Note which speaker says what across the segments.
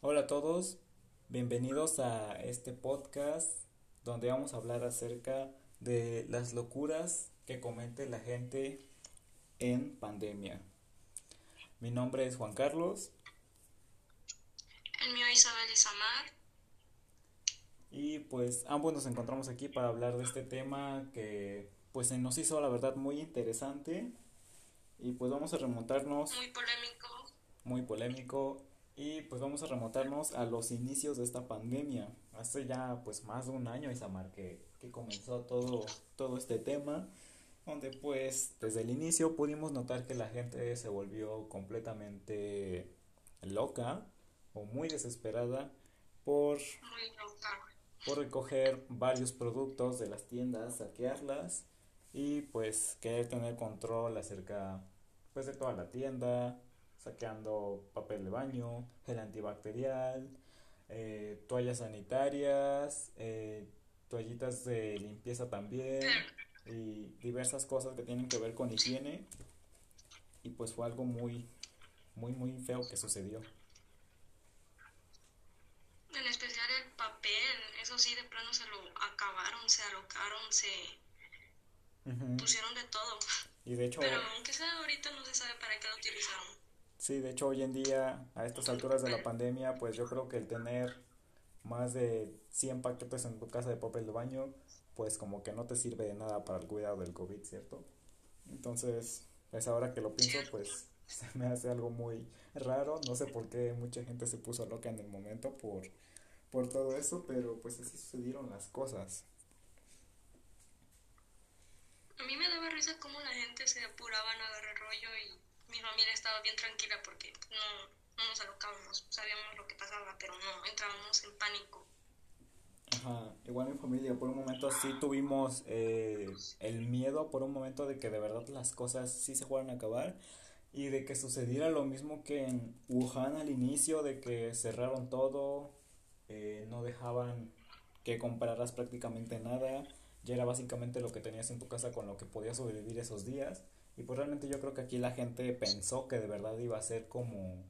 Speaker 1: Hola a todos, bienvenidos a este podcast donde vamos a hablar acerca de las locuras que comete la gente en pandemia. Mi nombre es Juan Carlos.
Speaker 2: El mío Isabel Isamar.
Speaker 1: Y pues ambos nos encontramos aquí para hablar de este tema que pues se nos hizo la verdad muy interesante y pues vamos a remontarnos
Speaker 2: Muy polémico.
Speaker 1: muy polémico y pues vamos a remontarnos a los inicios de esta pandemia. Hace ya pues más de un año, Isamar, que, que comenzó todo, todo este tema, donde pues desde el inicio pudimos notar que la gente se volvió completamente loca o muy desesperada por, por recoger varios productos de las tiendas, saquearlas y pues querer tener control acerca pues de toda la tienda, saqueando papel de baño, gel antibacterial, eh, toallas sanitarias, eh, toallitas de limpieza también y diversas cosas que tienen que ver con higiene y pues fue algo muy muy muy feo que sucedió.
Speaker 2: En especial el papel. Eso sí, de plano se lo acabaron, se alocaron, se pusieron de todo.
Speaker 1: Y de hecho,
Speaker 2: Pero aunque sea ahorita no se sabe para qué lo utilizaron.
Speaker 1: Sí, de hecho hoy en día a estas alturas de la pandemia, pues yo creo que el tener más de 100 paquetes en tu casa de papel de baño, pues como que no te sirve de nada para el cuidado del COVID, ¿cierto? Entonces, pues ahora que lo pienso, pues se me hace algo muy raro. No sé por qué mucha gente se puso loca en el momento por, por todo eso, pero pues así sucedieron las cosas.
Speaker 2: A mí me daba risa cómo la gente se apuraba en agarrar rollo y mi familia estaba bien tranquila porque no, no nos alocábamos. Sabíamos lo que pasaba, pero no, entrábamos en pánico.
Speaker 1: Ajá, igual mi familia, por un momento sí tuvimos eh, el miedo, por un momento de que de verdad las cosas sí se fueran a acabar y de que sucediera lo mismo que en Wuhan al inicio, de que cerraron todo, eh, no dejaban que compraras prácticamente nada, ya era básicamente lo que tenías en tu casa con lo que podías sobrevivir esos días y pues realmente yo creo que aquí la gente pensó que de verdad iba a ser como,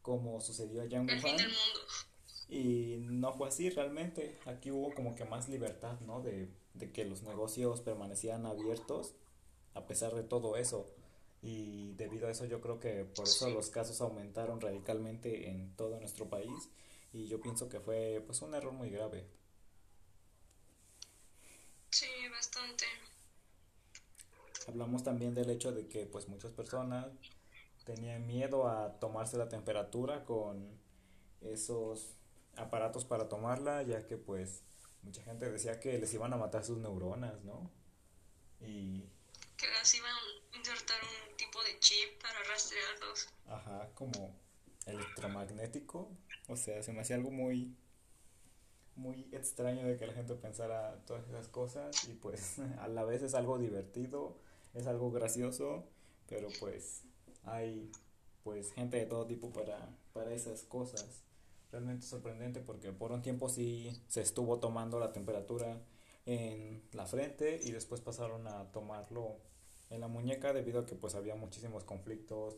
Speaker 1: como sucedió allá en
Speaker 2: El fin
Speaker 1: Wuhan.
Speaker 2: del mundo.
Speaker 1: Y no fue así realmente. Aquí hubo como que más libertad, ¿no? De, de que los negocios permanecían abiertos a pesar de todo eso. Y debido a eso yo creo que por eso los casos aumentaron radicalmente en todo nuestro país. Y yo pienso que fue pues un error muy grave.
Speaker 2: Sí, bastante.
Speaker 1: Hablamos también del hecho de que pues muchas personas tenían miedo a tomarse la temperatura con esos aparatos para tomarla, ya que pues mucha gente decía que les iban a matar sus neuronas, ¿no? Y,
Speaker 2: Que las iban a insertar un tipo de chip para rastrearlos.
Speaker 1: ajá, como electromagnético, o sea, se me hacía algo muy, muy extraño de que la gente pensara todas esas cosas y pues a la vez es algo divertido, es algo gracioso, pero pues hay pues gente de todo tipo para, para esas cosas. Realmente sorprendente porque por un tiempo sí se estuvo tomando la temperatura en la frente y después pasaron a tomarlo en la muñeca debido a que pues había muchísimos conflictos.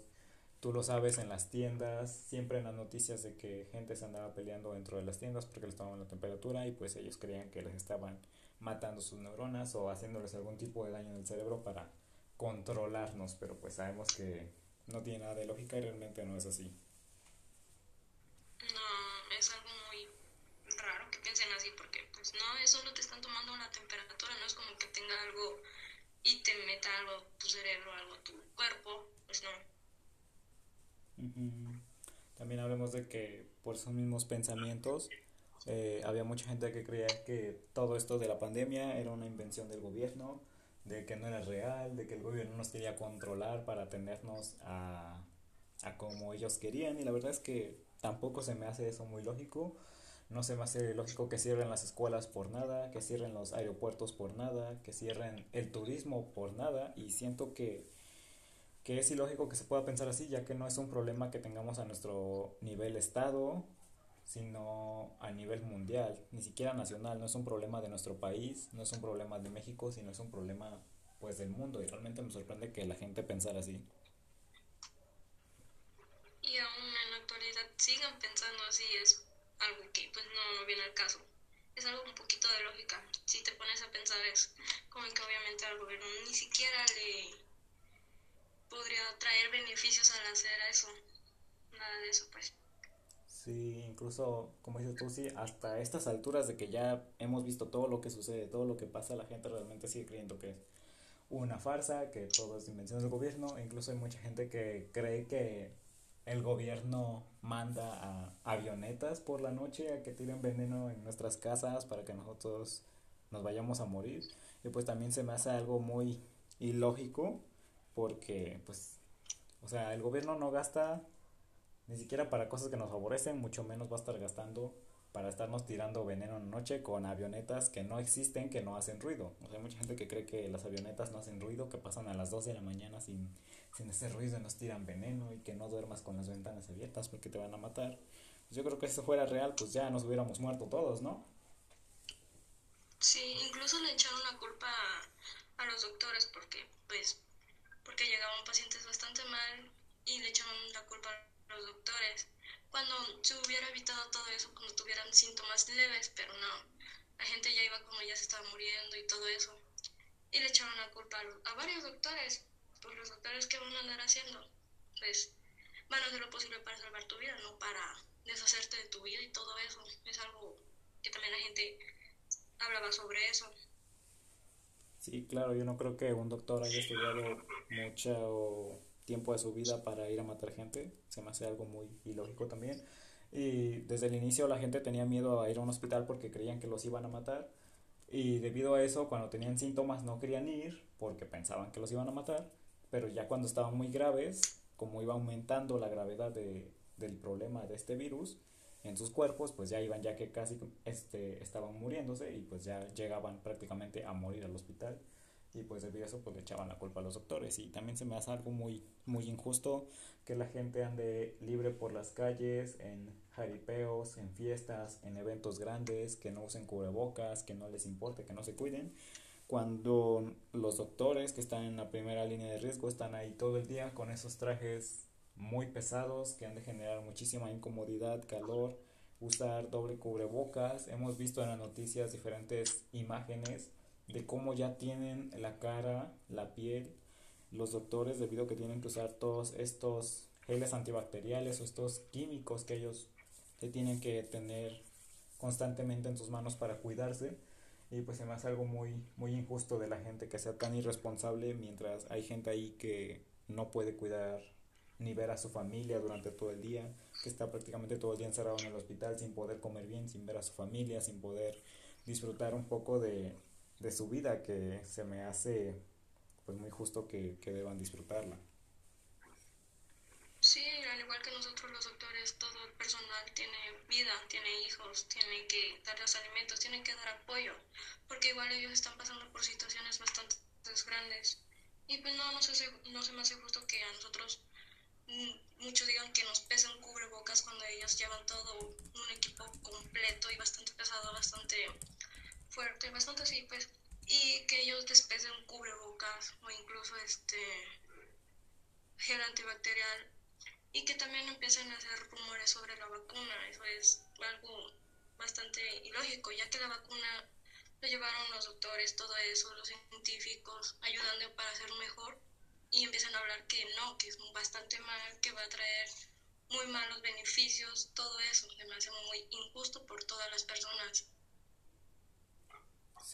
Speaker 1: Tú lo sabes en las tiendas, siempre en las noticias de que gente se andaba peleando dentro de las tiendas porque les tomaban la temperatura y pues ellos creían que les estaban matando sus neuronas o haciéndoles algún tipo de daño en el cerebro para controlarnos, pero pues sabemos que no tiene nada de lógica y realmente no es así.
Speaker 2: No, es algo muy raro que piensen así porque pues no, es solo te están tomando la temperatura, no es como que tenga algo y te meta algo tu cerebro, algo tu cuerpo, pues no.
Speaker 1: También hablemos de que por esos mismos pensamientos eh, había mucha gente que creía que todo esto de la pandemia era una invención del gobierno, de que no era real, de que el gobierno nos quería controlar para tenernos a, a como ellos querían y la verdad es que tampoco se me hace eso muy lógico. No se me hace lógico que cierren las escuelas por nada, que cierren los aeropuertos por nada, que cierren el turismo por nada y siento que que es ilógico que se pueda pensar así, ya que no es un problema que tengamos a nuestro nivel estado, sino a nivel mundial, ni siquiera nacional, no es un problema de nuestro país, no es un problema de México, sino es un problema pues del mundo y realmente me sorprende que la gente pensara así.
Speaker 2: Y aún en la actualidad sigan pensando así es algo que pues no, no viene al caso. Es algo un poquito de lógica. Si te pones a pensar es como que obviamente al gobierno ni siquiera le podría traer beneficios al hacer eso. Nada de eso pues.
Speaker 1: Sí, incluso, como dices tú, sí, hasta estas alturas de que ya hemos visto todo lo que sucede, todo lo que pasa, la gente realmente sigue creyendo que es una farsa, que todo es invención del gobierno. E incluso hay mucha gente que cree que el gobierno manda a avionetas por la noche a que tiren veneno en nuestras casas para que nosotros nos vayamos a morir. Y pues también se me hace algo muy ilógico porque pues, o sea, el gobierno no gasta ni siquiera para cosas que nos favorecen, mucho menos va a estar gastando para estarnos tirando veneno en la noche con avionetas que no existen, que no hacen ruido. O sea, hay mucha gente que cree que las avionetas no hacen ruido, que pasan a las 2 de la mañana sin, sin ese ruido y nos tiran veneno y que no duermas con las ventanas abiertas porque te van a matar. Pues yo creo que si eso fuera real, pues ya nos hubiéramos muerto todos, ¿no?
Speaker 2: Sí, incluso le echaron la culpa a, a los doctores porque, pues, porque llegaban pacientes bastante mal y le echaron la culpa a los doctores cuando se hubiera evitado todo eso, cuando tuvieran síntomas leves, pero no, la gente ya iba como ya se estaba muriendo y todo eso. Y le echaron la culpa a, varios doctores, pues los doctores que van a andar haciendo, pues van a hacer lo posible para salvar tu vida, no para deshacerte de tu vida y todo eso. Es algo que también la gente hablaba sobre eso.
Speaker 1: Sí, claro, yo no creo que un doctor haya estudiado mucho tiempo de su vida para ir a matar gente. Se me hace algo muy ilógico también. Y desde el inicio la gente tenía miedo a ir a un hospital porque creían que los iban a matar. Y debido a eso, cuando tenían síntomas no querían ir porque pensaban que los iban a matar. Pero ya cuando estaban muy graves, como iba aumentando la gravedad de, del problema de este virus en sus cuerpos, pues ya iban ya que casi este, estaban muriéndose y pues ya llegaban prácticamente a morir al hospital y pues debido a eso pues le echaban la culpa a los doctores y también se me hace algo muy muy injusto que la gente ande libre por las calles en jaripeos, en fiestas, en eventos grandes, que no usen cubrebocas, que no les importe, que no se cuiden, cuando los doctores que están en la primera línea de riesgo están ahí todo el día con esos trajes muy pesados que han de generar muchísima incomodidad, calor, usar doble cubrebocas. Hemos visto en las noticias diferentes imágenes de cómo ya tienen la cara, la piel, los doctores debido a que tienen que usar todos estos geles antibacteriales o estos químicos que ellos tienen que tener constantemente en sus manos para cuidarse. Y pues se me hace algo muy muy injusto de la gente que sea tan irresponsable mientras hay gente ahí que no puede cuidar ni ver a su familia durante todo el día, que está prácticamente todo el día encerrado en el hospital sin poder comer bien, sin ver a su familia, sin poder disfrutar un poco de, de su vida que se me hace pues muy justo que, que deban disfrutarla.
Speaker 2: Sí, al igual que nosotros los doctores, todo el personal tiene vida, tiene hijos, tiene que darles alimentos, tiene que dar apoyo, porque igual ellos están pasando por situaciones bastante grandes. Y pues no, no se, no se me hace justo que a nosotros mm, muchos digan que nos pesan cubrebocas cuando ellos llevan todo un equipo completo y bastante pesado, bastante fuerte, bastante así, pues, y que ellos despesen cubrebocas o incluso este gel antibacterial y que también empiecen a hacer rumores sobre la vacuna. Eso es algo bastante ilógico, ya que la vacuna lo llevaron los doctores, todo eso, los científicos, ayudando para hacer mejor y empiezan a hablar que no, que es bastante mal, que va a traer muy malos beneficios, todo eso se me hace muy injusto por todas las personas.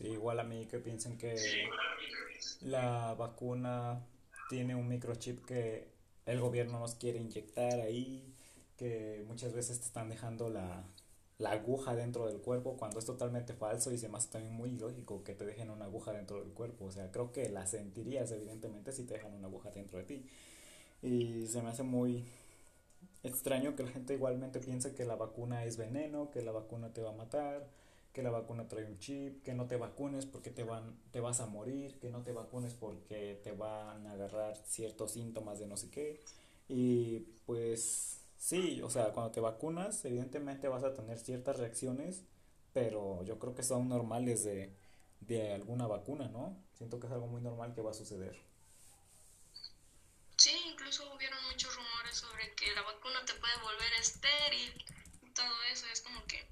Speaker 1: Igual a mí que piensen que la vacuna tiene un microchip que el gobierno nos quiere inyectar ahí, que muchas veces te están dejando la, la aguja dentro del cuerpo cuando es totalmente falso y se me hace también muy ilógico que te dejen una aguja dentro del cuerpo. O sea, creo que la sentirías evidentemente si te dejan una aguja dentro de ti. Y se me hace muy extraño que la gente igualmente piense que la vacuna es veneno, que la vacuna te va a matar que la vacuna trae un chip, que no te vacunes porque te, van, te vas a morir, que no te vacunes porque te van a agarrar ciertos síntomas de no sé qué. Y pues sí, o sea, cuando te vacunas, evidentemente vas a tener ciertas reacciones, pero yo creo que son normales de, de alguna vacuna, ¿no? Siento que es algo muy normal que va a suceder.
Speaker 2: Sí, incluso hubieron muchos rumores sobre que la vacuna te puede volver estéril y todo eso. Es como que,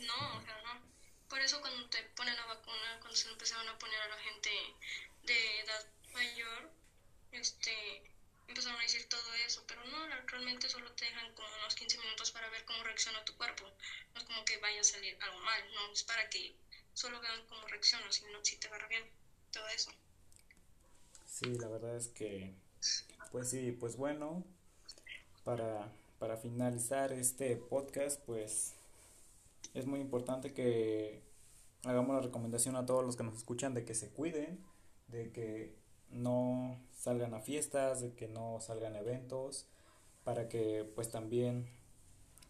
Speaker 2: no, o sea, no. Por eso cuando te ponen la vacuna, cuando se empezaron a poner a la gente de edad mayor, este, empezaron a decir todo eso, pero no, realmente solo te dejan como unos 15 minutos para ver cómo reacciona tu cuerpo. No es como que vaya a salir algo mal, no, es para que solo vean cómo reaccionas, si, no, si te va bien, todo eso.
Speaker 1: Sí, la verdad es que, pues sí, pues bueno, para, para finalizar este podcast, pues es muy importante que hagamos la recomendación a todos los que nos escuchan de que se cuiden, de que no salgan a fiestas, de que no salgan a eventos, para que pues también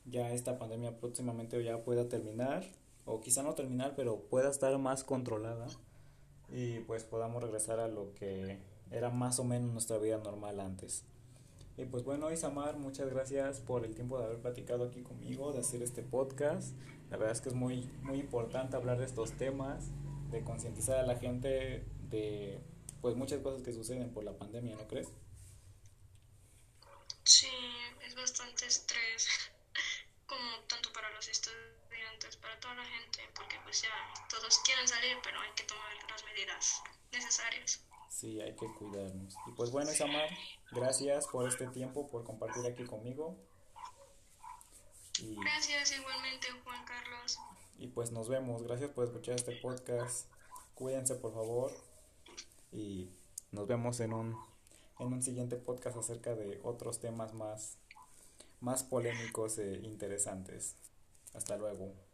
Speaker 1: ya esta pandemia próximamente ya pueda terminar, o quizá no terminar, pero pueda estar más controlada y pues podamos regresar a lo que era más o menos nuestra vida normal antes. Y pues bueno, Isamar, muchas gracias por el tiempo de haber platicado aquí conmigo, de hacer este podcast. La verdad es que es muy, muy importante hablar de estos temas, de concientizar a la gente de pues muchas cosas que suceden por la pandemia, ¿no crees?
Speaker 2: Sí, es bastante estrés, como tanto para los estudiantes, para toda la gente, porque pues ya todos quieren salir, pero hay que tomar las medidas necesarias.
Speaker 1: Sí, hay que cuidarnos. Y pues bueno, Isamar, gracias por este tiempo, por compartir aquí conmigo.
Speaker 2: Y, gracias igualmente, Juan Carlos.
Speaker 1: Y pues nos vemos. Gracias por escuchar este podcast. Cuídense, por favor. Y nos vemos en un, en un siguiente podcast acerca de otros temas más, más polémicos e interesantes. Hasta luego.